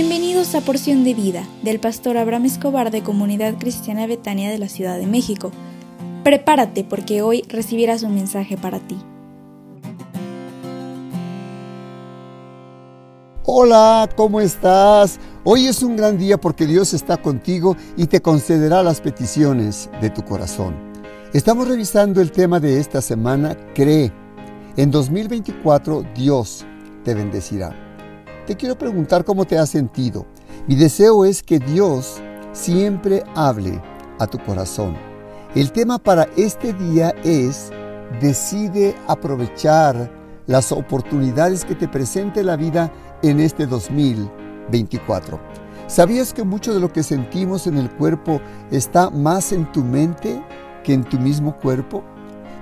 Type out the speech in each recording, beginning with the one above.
Bienvenidos a Porción de Vida del pastor Abraham Escobar de Comunidad Cristiana Betania de la Ciudad de México. Prepárate porque hoy recibirás un mensaje para ti. Hola, ¿cómo estás? Hoy es un gran día porque Dios está contigo y te concederá las peticiones de tu corazón. Estamos revisando el tema de esta semana, Cree. En 2024 Dios te bendecirá. Te quiero preguntar cómo te has sentido. Mi deseo es que Dios siempre hable a tu corazón. El tema para este día es, decide aprovechar las oportunidades que te presente la vida en este 2024. ¿Sabías que mucho de lo que sentimos en el cuerpo está más en tu mente que en tu mismo cuerpo?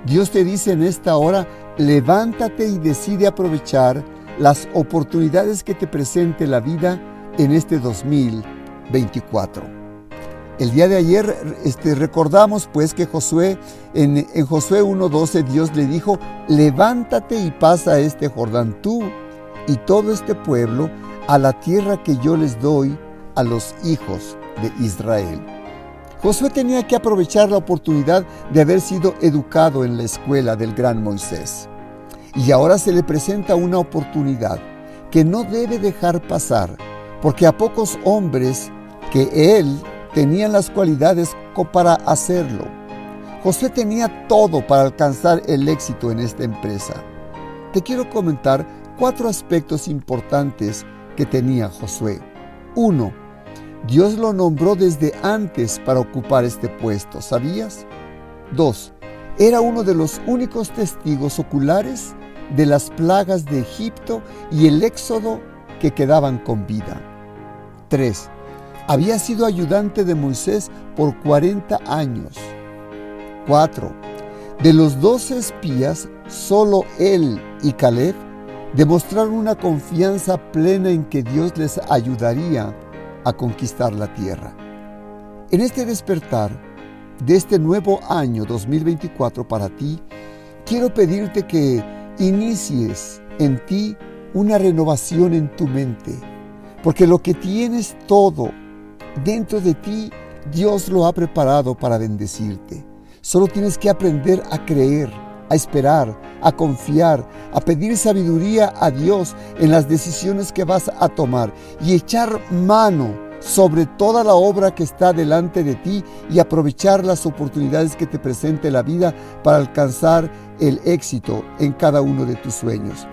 Dios te dice en esta hora, levántate y decide aprovechar las oportunidades que te presente la vida en este 2024. El día de ayer este, recordamos pues que Josué, en, en Josué 1.12 Dios le dijo, levántate y pasa este Jordán tú y todo este pueblo a la tierra que yo les doy a los hijos de Israel. Josué tenía que aprovechar la oportunidad de haber sido educado en la escuela del gran Moisés. Y ahora se le presenta una oportunidad que no debe dejar pasar, porque a pocos hombres que él tenían las cualidades para hacerlo. Josué tenía todo para alcanzar el éxito en esta empresa. Te quiero comentar cuatro aspectos importantes que tenía Josué. Uno, Dios lo nombró desde antes para ocupar este puesto, ¿sabías? Dos, era uno de los únicos testigos oculares de las plagas de Egipto y el éxodo que quedaban con vida. 3. Había sido ayudante de Moisés por 40 años. 4. De los 12 espías, solo él y Caleb demostraron una confianza plena en que Dios les ayudaría a conquistar la tierra. En este despertar de este nuevo año 2024 para ti, quiero pedirte que inicies en ti una renovación en tu mente, porque lo que tienes todo dentro de ti, Dios lo ha preparado para bendecirte. Solo tienes que aprender a creer, a esperar, a confiar, a pedir sabiduría a Dios en las decisiones que vas a tomar y echar mano sobre toda la obra que está delante de ti y aprovechar las oportunidades que te presente la vida para alcanzar el éxito en cada uno de tus sueños.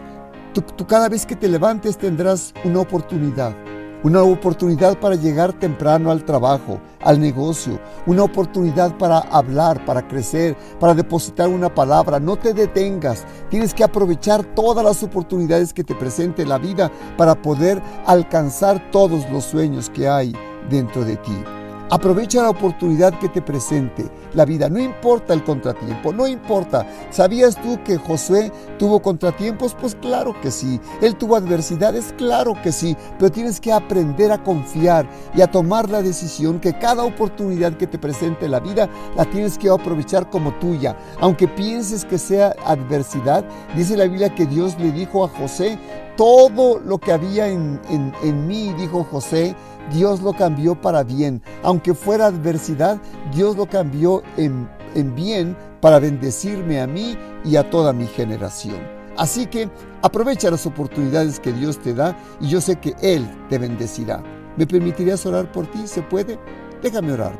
Tú, cada vez que te levantes tendrás una oportunidad una oportunidad para llegar temprano al trabajo, al negocio, una oportunidad para hablar, para crecer, para depositar una palabra. No te detengas, tienes que aprovechar todas las oportunidades que te presente la vida para poder alcanzar todos los sueños que hay dentro de ti. Aprovecha la oportunidad que te presente la vida. No importa el contratiempo, no importa. ¿Sabías tú que Josué tuvo contratiempos? Pues claro que sí. Él tuvo adversidades, claro que sí. Pero tienes que aprender a confiar y a tomar la decisión que cada oportunidad que te presente la vida la tienes que aprovechar como tuya. Aunque pienses que sea adversidad, dice la Biblia que Dios le dijo a José, todo lo que había en, en mí, dijo José, Dios lo cambió para bien. Aunque fuera adversidad, Dios lo cambió en, en bien para bendecirme a mí y a toda mi generación. Así que aprovecha las oportunidades que Dios te da y yo sé que Él te bendecirá. ¿Me permitirías orar por ti? ¿Se puede? Déjame orar.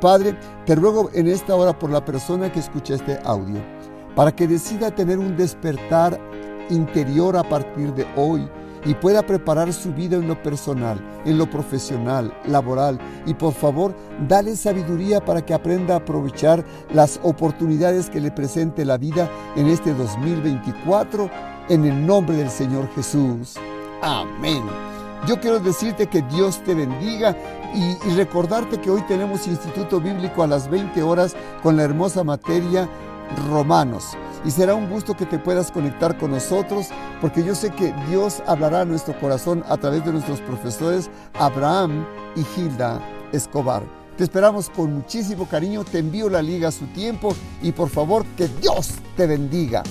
Padre, te ruego en esta hora por la persona que escucha este audio, para que decida tener un despertar interior a partir de hoy y pueda preparar su vida en lo personal, en lo profesional, laboral. Y por favor, dale sabiduría para que aprenda a aprovechar las oportunidades que le presente la vida en este 2024, en el nombre del Señor Jesús. Amén. Yo quiero decirte que Dios te bendiga y, y, recordarte que hoy tenemos Instituto Bíblico a las 20 horas con la hermosa materia Romanos y será un gusto que te puedas conectar con nosotros porque yo sé que Dios hablará a nuestro corazón a través de nuestros profesores Abraham y Hilda Escobar. Te esperamos con muchísimo cariño, te envío la liga a su tiempo y por favor que Dios te bendiga.